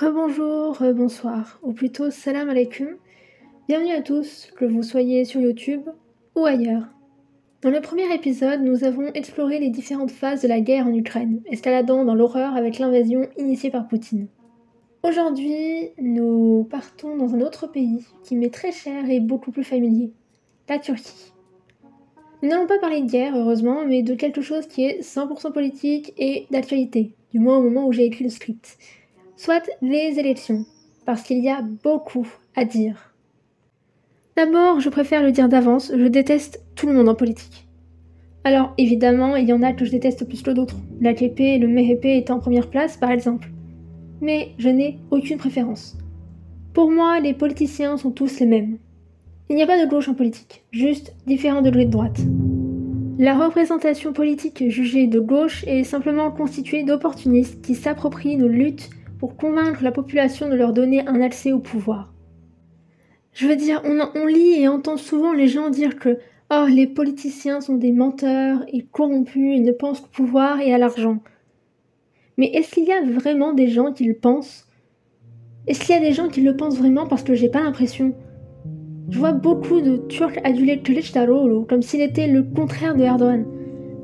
Rebonjour, bonsoir, ou plutôt salam alaikum. Bienvenue à tous, que vous soyez sur YouTube ou ailleurs. Dans le premier épisode, nous avons exploré les différentes phases de la guerre en Ukraine, escaladant dans l'horreur avec l'invasion initiée par Poutine. Aujourd'hui, nous partons dans un autre pays qui m'est très cher et beaucoup plus familier, la Turquie. Nous n'allons pas parler de guerre, heureusement, mais de quelque chose qui est 100% politique et d'actualité, du moins au moment où j'ai écrit le script soit les élections, parce qu'il y a beaucoup à dire. D'abord, je préfère le dire d'avance, je déteste tout le monde en politique. Alors évidemment, il y en a que je déteste plus que d'autres, l'AKP et le MHP étant en première place par exemple. Mais je n'ai aucune préférence. Pour moi, les politiciens sont tous les mêmes. Il n'y a pas de gauche en politique, juste différents degrés de droite. La représentation politique jugée de gauche est simplement constituée d'opportunistes qui s'approprient nos luttes pour convaincre la population de leur donner un accès au pouvoir. Je veux dire, on, lit et entend souvent les gens dire que oh, les politiciens sont des menteurs et corrompus et ne pensent qu'au pouvoir et à l'argent. Mais est-ce qu'il y a vraiment des gens qui le pensent? Est-ce qu'il y a des gens qui le pensent vraiment parce que j'ai pas l'impression? Je vois beaucoup de Turcs adulés Kılıçdaroğlu comme s'il était le contraire de Erdogan.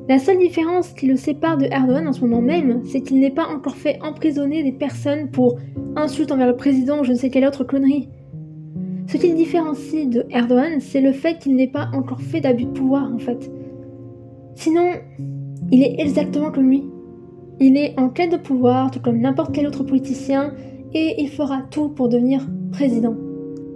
La seule différence qui le sépare de Erdogan en ce moment même, c'est qu'il n'est pas encore fait emprisonner des personnes pour insultes envers le président ou je ne sais quelle autre connerie. Ce qui le différencie de Erdogan, c'est le fait qu'il n'ait pas encore fait d'abus de pouvoir en fait. Sinon, il est exactement comme lui. Il est en quête de pouvoir, tout comme n'importe quel autre politicien, et il fera tout pour devenir président.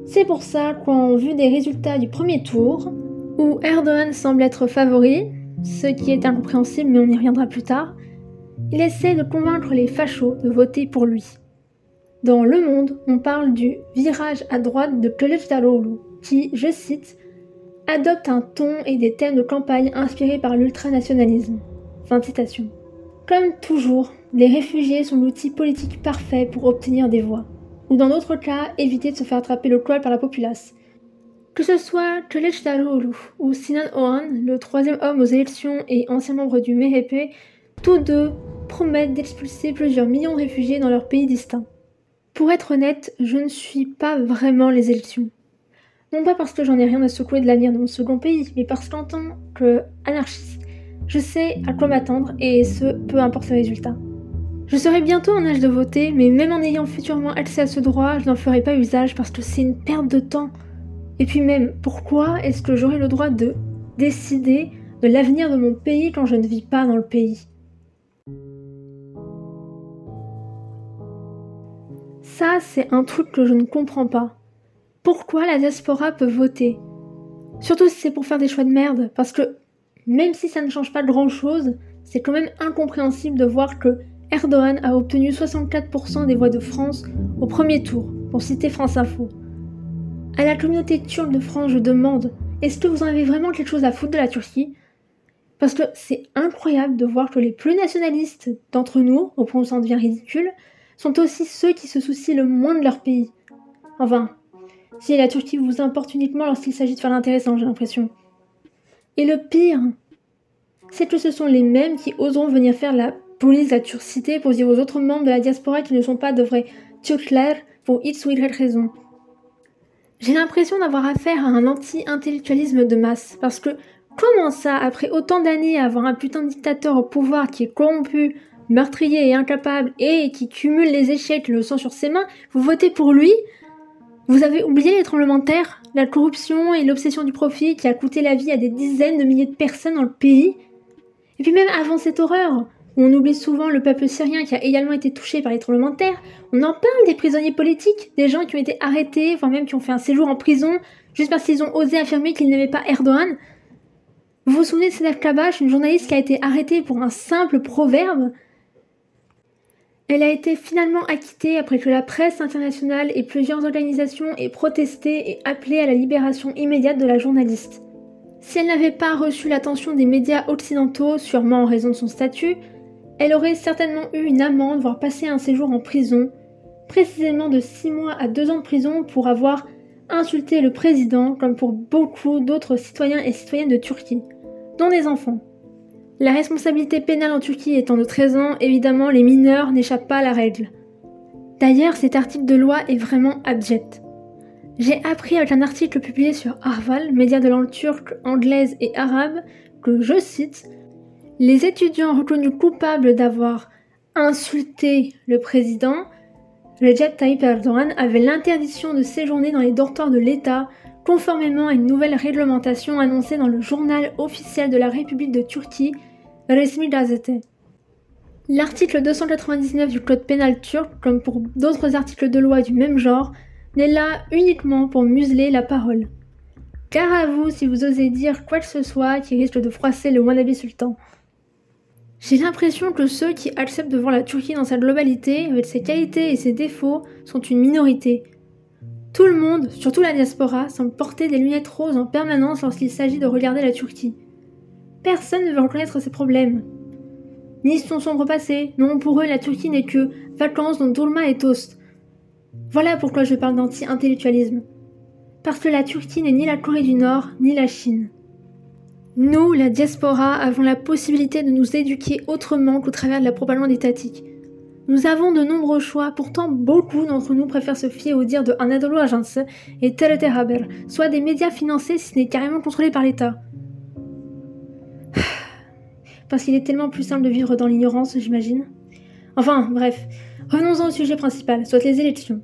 C'est pour ça qu'en vue des résultats du premier tour, où Erdogan semble être favori, ce qui est incompréhensible mais on y reviendra plus tard, il essaie de convaincre les fachos de voter pour lui. Dans Le Monde, on parle du virage à droite de Kılıçdaroğlu, qui, je cite, adopte un ton et des thèmes de campagne inspirés par l'ultranationalisme. Comme toujours, les réfugiés sont l'outil politique parfait pour obtenir des voix, ou dans d'autres cas, éviter de se faire attraper le col par la populace, que ce soit Kılıçdaroğlu ou Sinan Oğan, le troisième homme aux élections et ancien membre du MHP, tous deux promettent d'expulser plusieurs millions de réfugiés dans leur pays distincts. Pour être honnête, je ne suis pas vraiment les élections. Non pas parce que j'en ai rien à secouer de l'avenir de mon second pays, mais parce qu'en tant qu'anarchiste, je sais à quoi m'attendre et ce, peu importe le résultat. Je serai bientôt en âge de voter, mais même en ayant futurement accès à ce droit, je n'en ferai pas usage parce que c'est une perte de temps. Et puis même, pourquoi est-ce que j'aurais le droit de décider de l'avenir de mon pays quand je ne vis pas dans le pays? Ça, c'est un truc que je ne comprends pas. Pourquoi la diaspora peut voter? Surtout si c'est pour faire des choix de merde, parce que même si ça ne change pas grand-chose, c'est quand même incompréhensible de voir que Erdogan a obtenu 64% des voix de France au premier tour, pour citer France Info. À la communauté turque de France, je demande est-ce que vous en avez vraiment quelque chose à foutre de la Turquie? Parce que c'est incroyable de voir que les plus nationalistes d'entre nous, au point où ça en devient ridicule, sont aussi ceux qui se soucient le moins de leur pays. Enfin, si la Turquie vous importe uniquement lorsqu'il s'agit de faire l'intéressant, j'ai l'impression. Et le pire, c'est que ce sont les mêmes qui oseront venir faire la police de la turcité pour dire aux autres membres de la diaspora qui ne sont pas de vrais Turkler pour X ou Y raison. J'ai l'impression d'avoir affaire à un anti-intellectualisme de masse, parce que comment ça, après autant d'années avoir un putain de dictateur au pouvoir qui est corrompu, meurtrier et incapable, et qui cumule les échecs le sang sur ses mains, vous votez pour lui? Vous avez oublié les tremblements de terre, la corruption et l'obsession du profit qui a coûté la vie à des dizaines de milliers de personnes dans le pays? Et puis même avant cette horreur, on oublie souvent le peuple syrien qui a également été touché par les tremblements de terre. On en parle des prisonniers politiques, des gens qui ont été arrêtés, voire même qui ont fait un séjour en prison, juste parce qu'ils ont osé affirmer qu'ils n'aimaient pas Erdogan. Vous vous souvenez de Sedef Kabash, une journaliste qui a été arrêtée pour un simple proverbe? Elle a été finalement acquittée après que la presse internationale et plusieurs organisations aient protesté et appelé à la libération immédiate de la journaliste. Si elle n'avait pas reçu l'attention des médias occidentaux, sûrement en raison de son statut, elle aurait certainement eu une amende, voire passé un séjour en prison, précisément de 6 mois à 2 ans de prison pour avoir insulté le président, comme pour beaucoup d'autres citoyens et citoyennes de Turquie, dont des enfants. La responsabilité pénale en Turquie étant de 13 ans, évidemment, les mineurs n'échappent pas à la règle. D'ailleurs, cet article de loi est vraiment abject. J'ai appris avec un article publié sur Arval, média de langue turque, anglaise et arabe, que, je cite, les étudiants reconnus coupables d'avoir insulté le président, Recep Tayyip Erdogan avait l'interdiction de séjourner dans les dortoirs de l'État, conformément à une nouvelle réglementation annoncée dans le journal officiel de la République de Turquie, Resmi Gazete. L'article 299 du Code pénal turc, comme pour d'autres articles de loi du même genre, n'est là uniquement pour museler la parole. Car à vous si vous osez dire quoi que ce soit qui risque de froisser le wannabe sultan. J'ai l'impression que ceux qui acceptent de voir la Turquie dans sa globalité, avec ses qualités et ses défauts, sont une minorité. Tout le monde, surtout la diaspora, semble porter des lunettes roses en permanence lorsqu'il s'agit de regarder la Turquie. Personne ne veut reconnaître ses problèmes, ni son sombre passé. Non, pour eux, la Turquie n'est que vacances dont Dolma et toast. Voilà pourquoi je parle d'anti-intellectualisme. Parce que la Turquie n'est ni la Corée du Nord, ni la Chine. Nous, la diaspora, avons la possibilité de nous éduquer autrement qu'au travers de la propagande étatique. Nous avons de nombreux choix, pourtant beaucoup d'entre nous préfèrent se fier au dire de Anadolu Agence et TRT Haber, soit des médias financés si ce n'est carrément contrôlés par l'État. Parce qu'il est tellement plus simple de vivre dans l'ignorance, j'imagine. Enfin, bref, renonçons au sujet principal, soit les élections.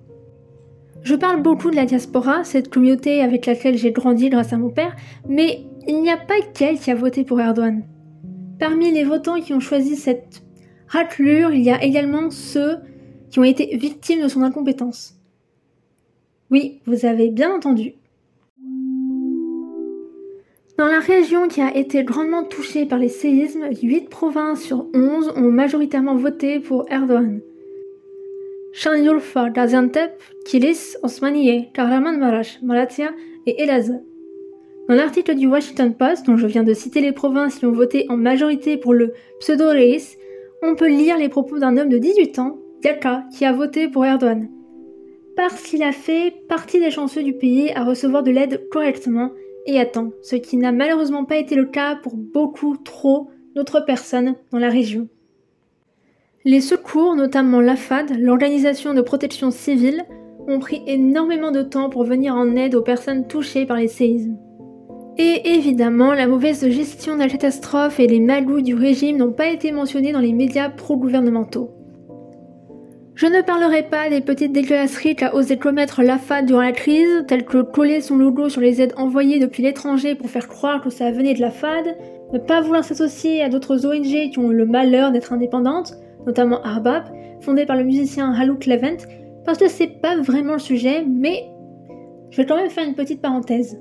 Je parle beaucoup de la diaspora, cette communauté avec laquelle j'ai grandi grâce à mon père, mais il n'y a pas qu'elle qui a voté pour Erdogan. Parmi les votants qui ont choisi cette raclure, il y a également ceux qui ont été victimes de son incompétence. Oui, vous avez bien entendu. Dans la région qui a été grandement touchée par les séismes, 8 provinces sur 11 ont majoritairement voté pour Erdogan. Şanlıurfa, Gaziantep, Kilis, Osmaniye, Kahramanmaraş, Malatya et Elazığ. Dans l'article du Washington Post, dont je viens de citer les provinces qui ont voté en majorité pour le pseudo-reis, on peut lire les propos d'un homme de 18 ans, Yaka, qui a voté pour Erdogan. Parce qu'il a fait partie des chanceux du pays à recevoir de l'aide correctement et à temps, ce qui n'a malheureusement pas été le cas pour beaucoup trop d'autres personnes dans la région. Les secours, notamment l'AFAD, l'organisation de protection civile, ont pris énormément de temps pour venir en aide aux personnes touchées par les séismes. Et évidemment, la mauvaise gestion de la catastrophe et les magouilles du régime n'ont pas été mentionnés dans les médias pro-gouvernementaux. Je ne parlerai pas des petites dégueulasseries qu'a osé commettre l'AFAD durant la crise, telles que coller son logo sur les aides envoyées depuis l'étranger pour faire croire que ça venait de l'AFAD, ne pas vouloir s'associer à d'autres ONG qui ont le malheur d'être indépendantes, notamment Arbab, fondé par le musicien Halouk Levent, parce que c'est pas vraiment le sujet, mais je vais quand même faire une petite parenthèse.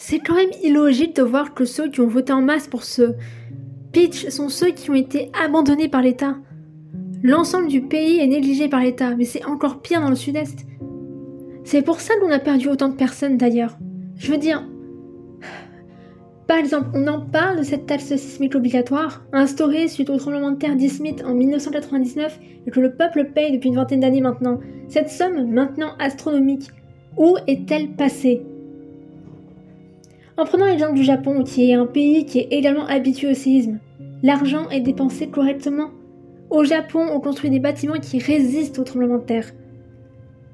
C'est quand même illogique de voir que ceux qui ont voté en masse pour ce pitch sont ceux qui ont été abandonnés par l'État. L'ensemble du pays est négligé par l'État, mais c'est encore pire dans le sud-est. C'est pour ça qu'on a perdu autant de personnes d'ailleurs. Je veux dire, par exemple, on en parle de cette taxe sismique obligatoire, instaurée suite au tremblement de terre d'Ismith en 1999 et que le peuple paye depuis une vingtaine d'années maintenant. Cette somme, maintenant astronomique, où est-elle passée? En prenant l'exemple du Japon, qui est un pays qui est également habitué au séisme, l'argent est dépensé correctement. Au Japon, on construit des bâtiments qui résistent au tremblement de terre.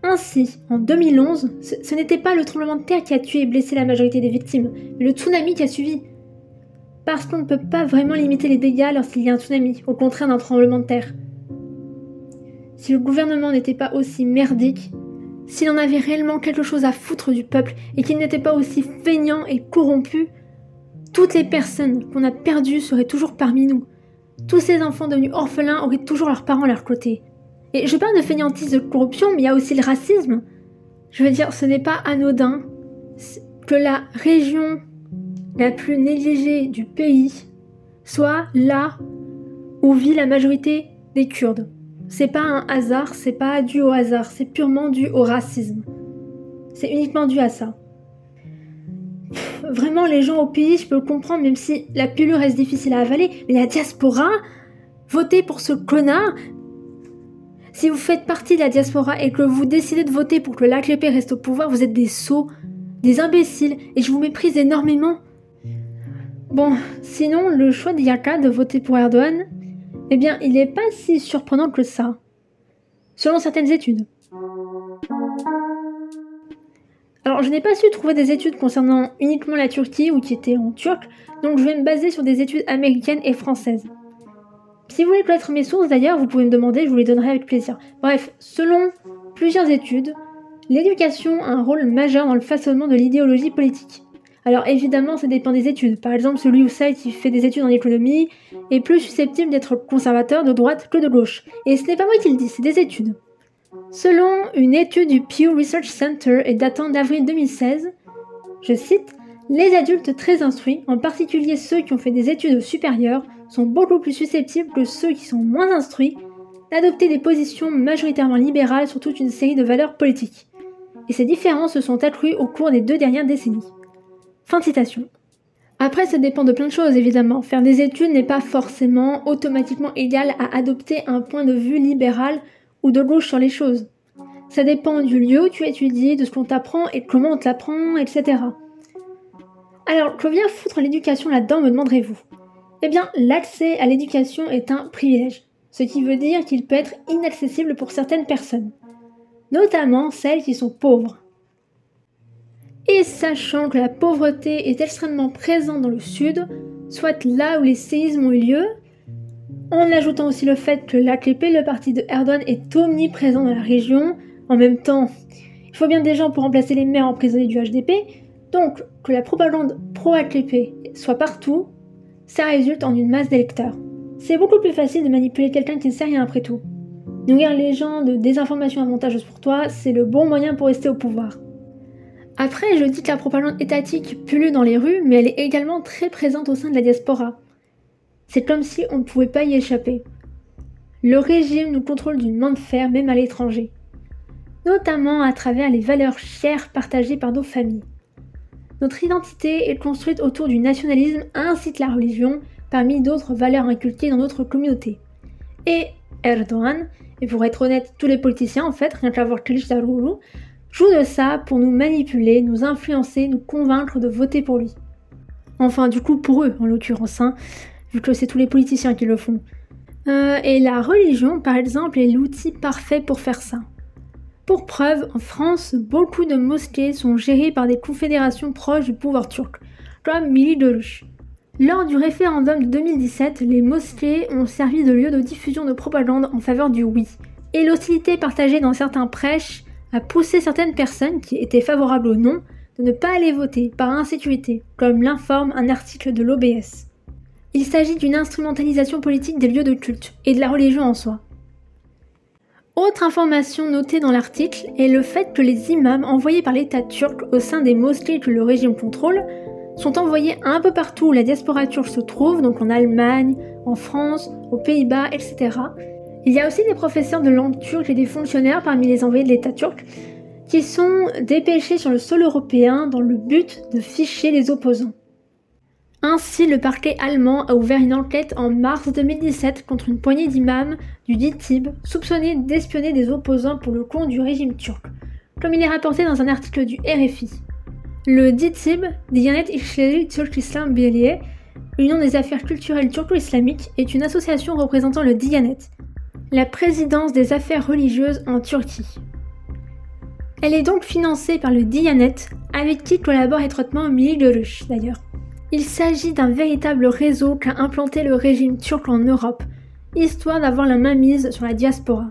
Ainsi, en 2011, ce, n'était pas le tremblement de terre qui a tué et blessé la majorité des victimes, mais le tsunami qui a suivi. Parce qu'on ne peut pas vraiment limiter les dégâts lorsqu'il y a un tsunami, au contraire d'un tremblement de terre. Si le gouvernement n'était pas aussi merdique, s'il en avait réellement quelque chose à foutre du peuple et qu'il n'était pas aussi feignant et corrompu, toutes les personnes qu'on a perdues seraient toujours parmi nous. Tous ces enfants devenus orphelins auraient toujours leurs parents à leur côté. Et je parle de fainéantise de corruption, mais il y a aussi le racisme. Je veux dire, ce n'est pas anodin que la région la plus négligée du pays soit là où vit la majorité des Kurdes. C'est pas un hasard, c'est pas dû au hasard, c'est purement dû au racisme. C'est uniquement dû à ça. Vraiment, les gens au pays, je peux le comprendre, même si la pilule reste difficile à avaler, mais la diaspora, voter pour ce connard, si vous faites partie de la diaspora et que vous décidez de voter pour que l'AKP reste au pouvoir, vous êtes des sots, des imbéciles, et je vous méprise énormément. Bon, sinon, le choix d'Yaka de voter pour Erdogan, eh bien, il n'est pas si surprenant que ça. selon certaines études. Alors, je n'ai pas su trouver des études concernant uniquement la Turquie ou qui étaient en turc, donc je vais me baser sur des études américaines et françaises. Si vous voulez connaître mes sources d'ailleurs, vous pouvez me demander, je vous les donnerai avec plaisir. Bref, selon plusieurs études, l'éducation a un rôle majeur dans le façonnement de l'idéologie politique. Alors évidemment, ça dépend des études. Par exemple, celui ou celle qui fait des études en économie est plus susceptible d'être conservateur de droite que de gauche. Et ce n'est pas moi qui le dis, c'est des études. Selon une étude du Pew Research Center et datant d'avril 2016, je cite, Les adultes très instruits, en particulier ceux qui ont fait des études supérieures, sont beaucoup plus susceptibles que ceux qui sont moins instruits d'adopter des positions majoritairement libérales sur toute une série de valeurs politiques. Et ces différences se sont accrues au cours des deux dernières décennies. Fin de citation. Après, ça dépend de plein de choses, évidemment. Faire des études n'est pas forcément automatiquement égal à adopter un point de vue libéral ou de gauche sur les choses. Ça dépend du lieu où tu étudies, de ce qu'on t'apprend et comment on te etc. Alors, que vient foutre l'éducation là-dedans, me demanderez-vous Eh bien, l'accès à l'éducation est un privilège, ce qui veut dire qu'il peut être inaccessible pour certaines personnes, notamment celles qui sont pauvres. Et sachant que la pauvreté est extrêmement présente dans le sud, soit là où les séismes ont eu lieu, en ajoutant aussi le fait que l'AKP, le parti de Erdogan, est omniprésent dans la région. En même temps, il faut bien des gens pour remplacer les maires emprisonnés du HDP, donc que la propagande pro-AKP soit partout, ça résulte en une masse d'électeurs. C'est beaucoup plus facile de manipuler quelqu'un qui ne sait rien après tout. Nourrir les gens de désinformations avantageuses pour toi, c'est le bon moyen pour rester au pouvoir. Après, je dis que la propagande étatique pullule dans les rues, mais elle est également très présente au sein de la diaspora. C'est comme si on ne pouvait pas y échapper. Le régime nous contrôle d'une main de fer, même à l'étranger, notamment à travers les valeurs chères partagées par nos familles. Notre identité est construite autour du nationalisme ainsi que la religion, parmi d'autres valeurs inculquées dans notre communauté. Et Erdogan, et pour être honnête, tous les politiciens en fait, rien qu'à voir Kılıçdaroğlu, jouent de ça pour nous manipuler, nous influencer, nous convaincre de voter pour lui. Enfin, du coup, pour eux, en l'occurrence, hein, vu que c'est tous les politiciens qui le font. Euh, et la religion, par exemple, est l'outil parfait pour faire ça. Pour preuve, en France, beaucoup de mosquées sont gérées par des confédérations proches du pouvoir turc, comme Mili Doluş. Lors du référendum de 2017, les mosquées ont servi de lieu de diffusion de propagande en faveur du oui. Et l'hostilité partagée dans certains prêches a poussé certaines personnes qui étaient favorables au non de ne pas aller voter par insécurité, comme l'informe un article de l'OBS. Il s'agit d'une instrumentalisation politique des lieux de culte et de la religion en soi. Autre information notée dans l'article est le fait que les imams envoyés par l'État turc au sein des mosquées que le régime contrôle sont envoyés un peu partout où la diaspora turque se trouve, donc en Allemagne, en France, aux Pays-Bas, etc. Il y a aussi des professeurs de langue turque et des fonctionnaires parmi les envoyés de l'État turc qui sont dépêchés sur le sol européen dans le but de ficher les opposants. Ainsi, le parquet allemand a ouvert une enquête en mars 2017 contre une poignée d'imams du DITIB soupçonnés d'espionner des opposants pour le compte du régime turc, comme il est rapporté dans un article du RFI. Le DITIB, Diyanet İşleri Türk İslam Birliği, Union des affaires culturelles turco-islamiques, est une association représentant le Diyanet, la présidence des affaires religieuses en Turquie. Elle est donc financée par le Diyanet, avec qui collabore étroitement Mili Görüş d'ailleurs. Il s'agit d'un véritable réseau qu'a implanté le régime turc en Europe, histoire d'avoir la main mise sur la diaspora.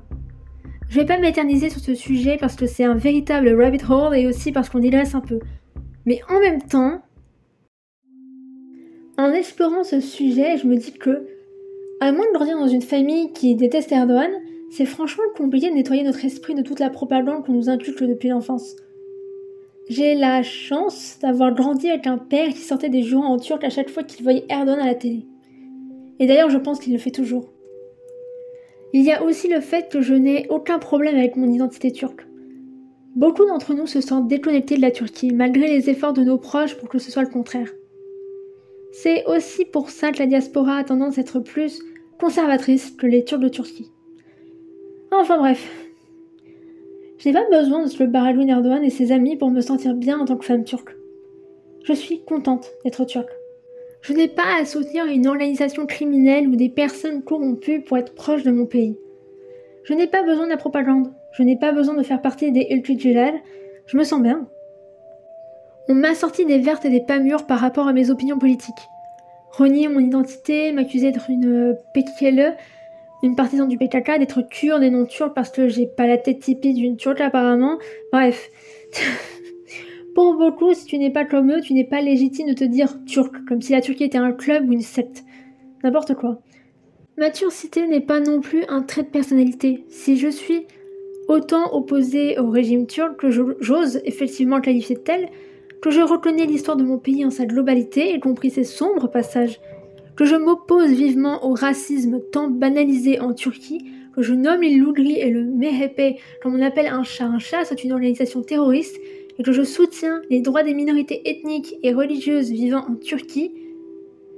Je vais pas m'éterniser sur ce sujet parce que c'est un véritable rabbit hole et aussi parce qu'on y laisse un peu. Mais en même temps, en explorant ce sujet, je me dis que, à moins de grandir dans une famille qui déteste Erdogan, c'est franchement compliqué de nettoyer notre esprit de toute la propagande qu'on nous inculque depuis l'enfance. J'ai la chance d'avoir grandi avec un père qui sortait des jurons en turc à chaque fois qu'il voyait Erdogan à la télé. Et d'ailleurs, je pense qu'il le fait toujours. Il y a aussi le fait que je n'ai aucun problème avec mon identité turque. Beaucoup d'entre nous se sentent déconnectés de la Turquie, malgré les efforts de nos proches pour que ce soit le contraire. C'est aussi pour ça que la diaspora a tendance à être plus conservatrice que les Turcs de Turquie. Enfin bref, je n'ai pas besoin de ce Baradouin Erdogan et ses amis pour me sentir bien en tant que femme turque. Je suis contente d'être turque. Je n'ai pas à soutenir une organisation criminelle ou des personnes corrompues pour être proche de mon pays. Je n'ai pas besoin de la propagande. Je n'ai pas besoin de faire partie des Iltujilal. Je me sens bien. On m'a sorti des vertes et des pas mûres par rapport à mes opinions politiques. Renier mon identité, m'accuser d'être une PKLE, une partisane du PKK, d'être kurde et non turque parce que j'ai pas la tête typique d'une turque apparemment. Bref. Pour beaucoup, si tu n'es pas comme eux, tu n'es pas légitime de te dire turc, comme si la Turquie était un club ou une secte. N'importe quoi. Ma turcité n'est pas non plus un trait de personnalité. Si je suis autant opposée au régime turc que j'ose effectivement qualifier de tel, que je reconnais l'histoire de mon pays en sa globalité, y compris ses sombres passages, que je m'oppose vivement au racisme tant banalisé en Turquie, que je nomme les et le MHP comme on appelle un chat un chat, c'est une organisation terroriste, et que je soutiens les droits des minorités ethniques et religieuses vivant en Turquie,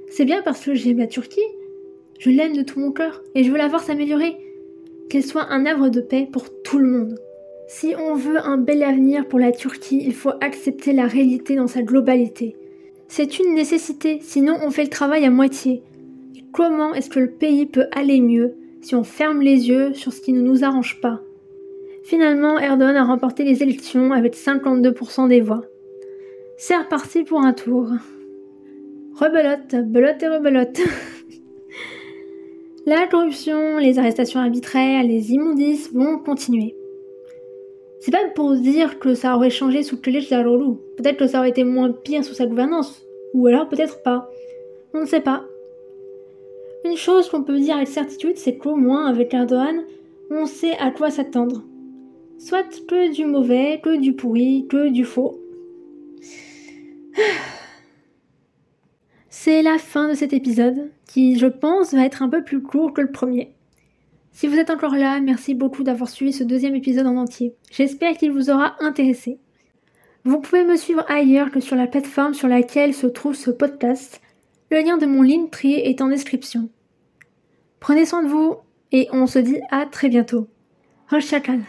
c'est bien parce que j'aime la Turquie. Je l'aime de tout mon cœur et je veux la voir s'améliorer. Qu'elle soit un havre de paix pour tout le monde. Si on veut un bel avenir pour la Turquie, il faut accepter la réalité dans sa globalité. C'est une nécessité, sinon on fait le travail à moitié. Comment est-ce que le pays peut aller mieux si on ferme les yeux sur ce qui ne nous arrange pas? Finalement, Erdogan a remporté les élections avec 52% des voix. C'est reparti pour un tour. Rebelote, belote et rebelote. La corruption, les arrestations arbitraires, les immondices vont continuer. C'est pas pour dire que ça aurait changé sous Kilic Daroglu. Peut-être que ça aurait été moins pire sous sa gouvernance. Ou alors peut-être pas. On ne sait pas. Une chose qu'on peut dire avec certitude, c'est qu'au moins avec Erdogan, on sait à quoi s'attendre. Soit que du mauvais, que du pourri, que du faux. C'est la fin de cet épisode, qui je pense va être un peu plus court que le premier. Si vous êtes encore là, merci beaucoup d'avoir suivi ce deuxième épisode en entier. J'espère qu'il vous aura intéressé. Vous pouvez me suivre ailleurs que sur la plateforme sur laquelle se trouve ce podcast. Le lien de mon Linktree est en description. Prenez soin de vous et on se dit à très bientôt. Hoşçakal.